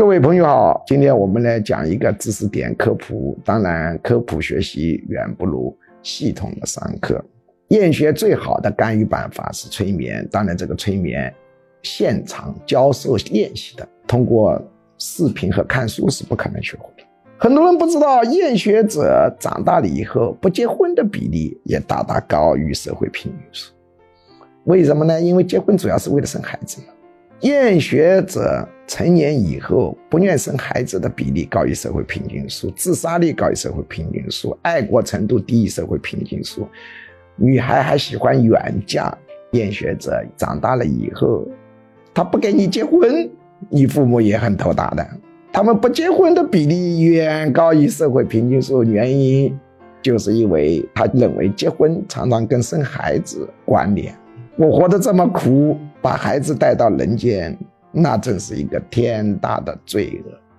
各位朋友好，今天我们来讲一个知识点科普。当然，科普学习远不如系统的上课。厌学最好的干预办法是催眠。当然，这个催眠现场教授练习的，通过视频和看书是不可能学会的。很多人不知道，厌学者长大了以后不结婚的比例也大大高于社会平均数。为什么呢？因为结婚主要是为了生孩子嘛。厌学者成年以后不愿生孩子的比例高于社会平均数，自杀率高于社会平均数，爱国程度低于社会平均数。女孩还喜欢远嫁。厌学者长大了以后，他不跟你结婚，你父母也很头大的。他们不结婚的比例远高于社会平均数，原因就是因为他认为结婚常常跟生孩子关联。我活得这么苦，把孩子带到人间，那真是一个天大的罪恶。